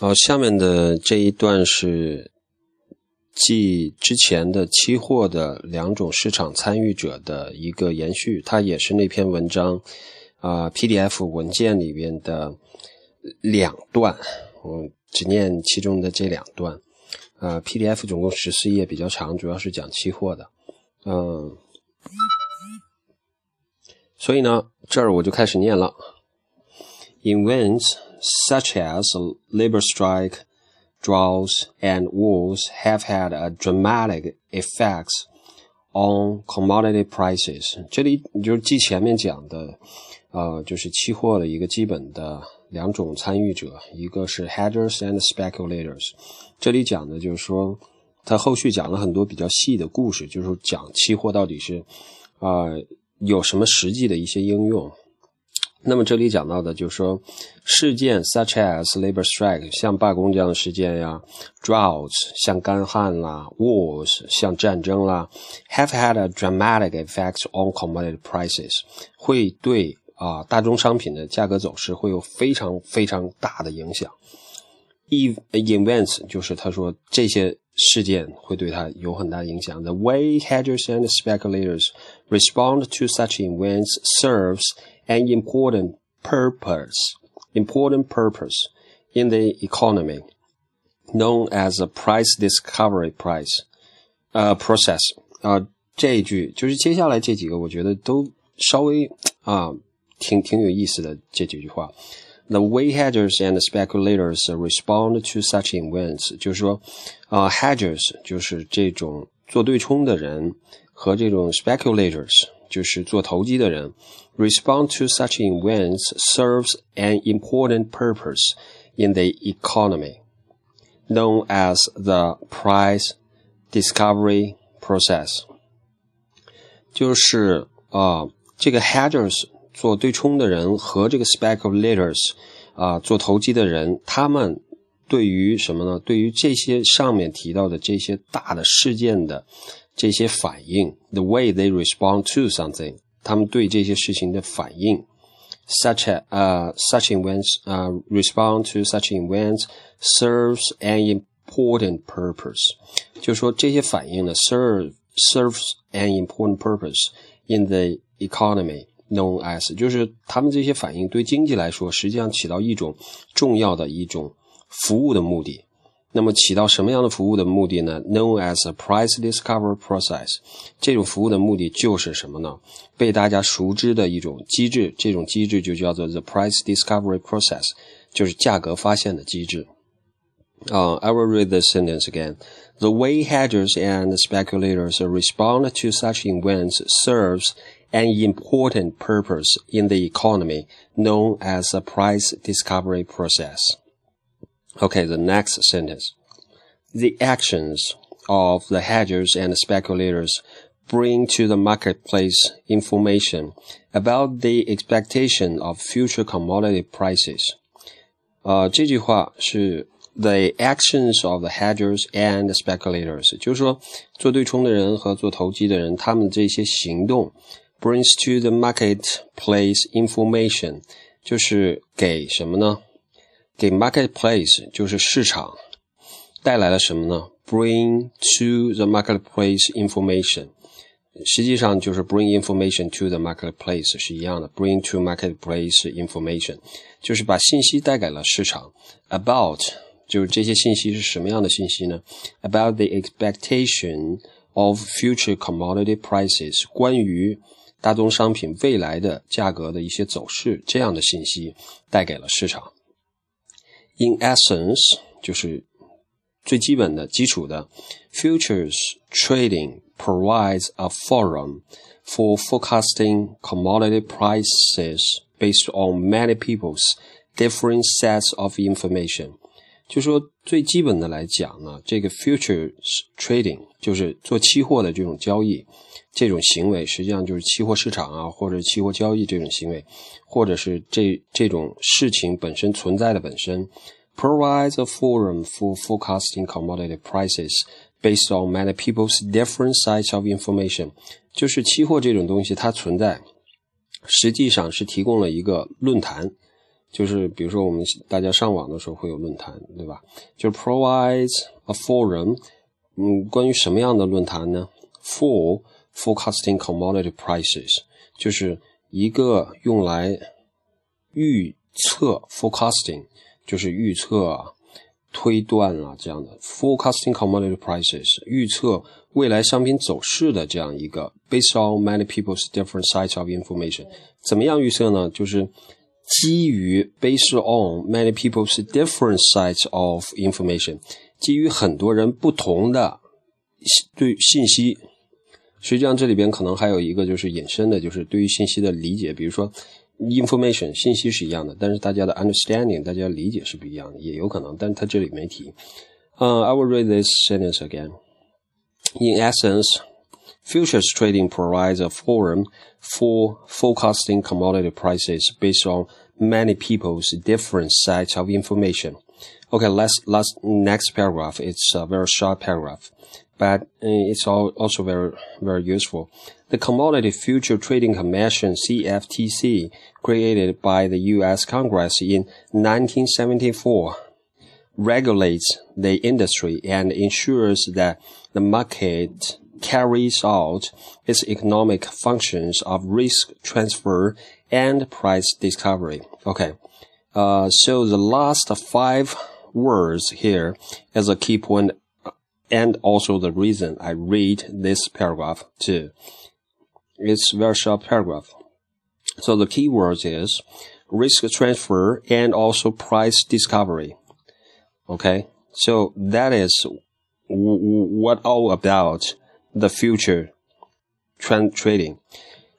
好，下面的这一段是继之前的期货的两种市场参与者的一个延续，它也是那篇文章啊 PDF 文件里边的两段，我只念其中的这两段。啊，PDF 总共十四页，比较长，主要是讲期货的，嗯，所以呢，这儿我就开始念了 Invents。Such as labor strike, droughts, and wars have had a dramatic effects on commodity prices。这里你就是记前面讲的，呃，就是期货的一个基本的两种参与者，一个是 hedgers and speculators。这里讲的就是说，他后续讲了很多比较细的故事，就是讲期货到底是啊、呃、有什么实际的一些应用。那么这里讲到的就是说，事件 such as labor strike 像罢工这样的事件呀，droughts 像干旱啦，wars 像战争啦，have had a dramatic effect on commodity prices 会对啊大宗商品的价格走势会有非常非常大的影响。events 就是他说这些事件会对它有很大影响。The way hedgers and speculators respond to such events serves an important purpose, important purpose in the economy, known as a price discovery price, 呃、uh, process 啊、uh, 这一句就是接下来这几个，我觉得都稍微啊挺挺有意思的这几句话。 The way hedgers and speculators respond to such events，就是说，啊、呃、，hedgers 就是这种做对冲的人和这种 speculators 就是做投机的人，respond to such events serves an important purpose in the economy, known as the price discovery process。就是啊、呃，这个 hedgers 做对冲的人和这个 speculators 啊、呃，做投机的人，他们对于什么呢？对于这些上面提到的这些大的事件的这些反应，the way they respond to something，他们对这些事情的反应，such a 呃、uh, such events 啊、uh, respond to such events serves an important purpose，就说这些反应呢 serve serves an important purpose in the economy。 known as 就是他们这些反应对经济来说，实际上起到一种重要的一种服务的目的。那么起到什么样的服务的目的呢？Known as a price discovery process，这种服务的目的就是什么呢？被大家熟知的一种机制，这种机制就叫做 the price discovery process，就是价格发现的机制。Uh, I will read this sentence again. The way hedgers and speculators respond to such events serves an important purpose in the economy known as a price discovery process. Okay, the next sentence. The actions of the hedgers and speculators bring to the marketplace information about the expectation of future commodity prices. 呃，这句话是 the actions of the hedgers and speculators，就是说做对冲的人和做投机的人，他们这些行动 brings to the marketplace information，就是给什么呢？给 marketplace 就是市场带来了什么呢？Bring to the marketplace information，实际上就是 bring information to the marketplace 是一样的，bring to marketplace information 就是把信息带给了市场。About 就是这些信息是什么样的信息呢？About the expectation of future commodity prices，关于 大宗商品未来的价格的一些走势，这样的信息带给了市场。In essence，就是最基本的、基础的，futures trading provides a forum for forecasting commodity prices based on many people's different sets of information。就说最基本的来讲呢，这个 futures trading 就是做期货的这种交易， 这种行为实际上就是期货市场啊，或者期货交易这种行为，或者是这这种事情本身存在的本身，provides a forum for forecasting commodity prices based on many people's different sides of information。就是期货这种东西它存在，实际上是提供了一个论坛。就是比如说我们大家上网的时候会有论坛，对吧？就是 provides a forum，嗯，关于什么样的论坛呢？For forecasting commodity prices，就是一个用来预测 forecasting，就是预测啊、推断啊这样的 forecasting commodity prices，预测未来商品走势的这样一个 based on many people's different sides of information，怎么样预测呢？就是基于 based on many people's different sides of information，基于很多人不同的对信息。实际上这里边可能还有一个就是引申的，就是对于信息的理解，比如说 information 信息是一样的，但是大家的 understanding 大家理解是不一样的，也有可能，但是它这里没提。Uh, I will read this sentence again. In essence, futures trading provides a forum for forecasting commodity prices based on many people's different sets of information. Okay, let's, let's, next paragraph. It's a very short paragraph, but it's also very, very useful. The Commodity Future Trading Commission, CFTC, created by the U.S. Congress in 1974, regulates the industry and ensures that the market carries out its economic functions of risk transfer and price discovery. Okay. Uh, so the last five words here is a key point and also the reason I read this paragraph too. It's very short paragraph. So the key words is risk transfer and also price discovery. Okay. So that is what all about the future trend trading.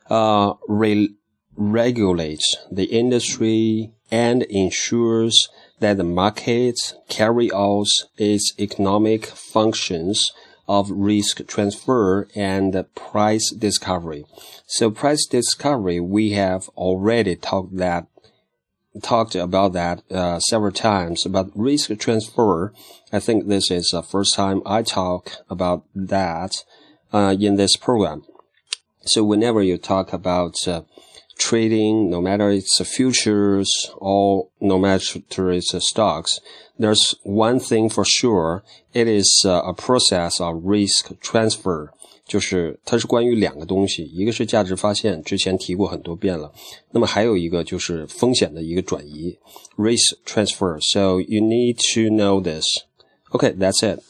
Uh, re- regulates the industry and ensures that the market carry out its economic functions of risk transfer and price discovery. So price discovery, we have already talked that talked about that uh, several times. But risk transfer, I think this is the first time I talk about that uh, in this program. So whenever you talk about uh, trading, no matter it's futures or no matter it's stocks, there's one thing for sure. It is a process of risk transfer. 就是它是关于两个东西，一个是价值发现，之前提过很多遍了。那么还有一个就是风险的一个转移，risk transfer. So you need to know this. Okay, that's it.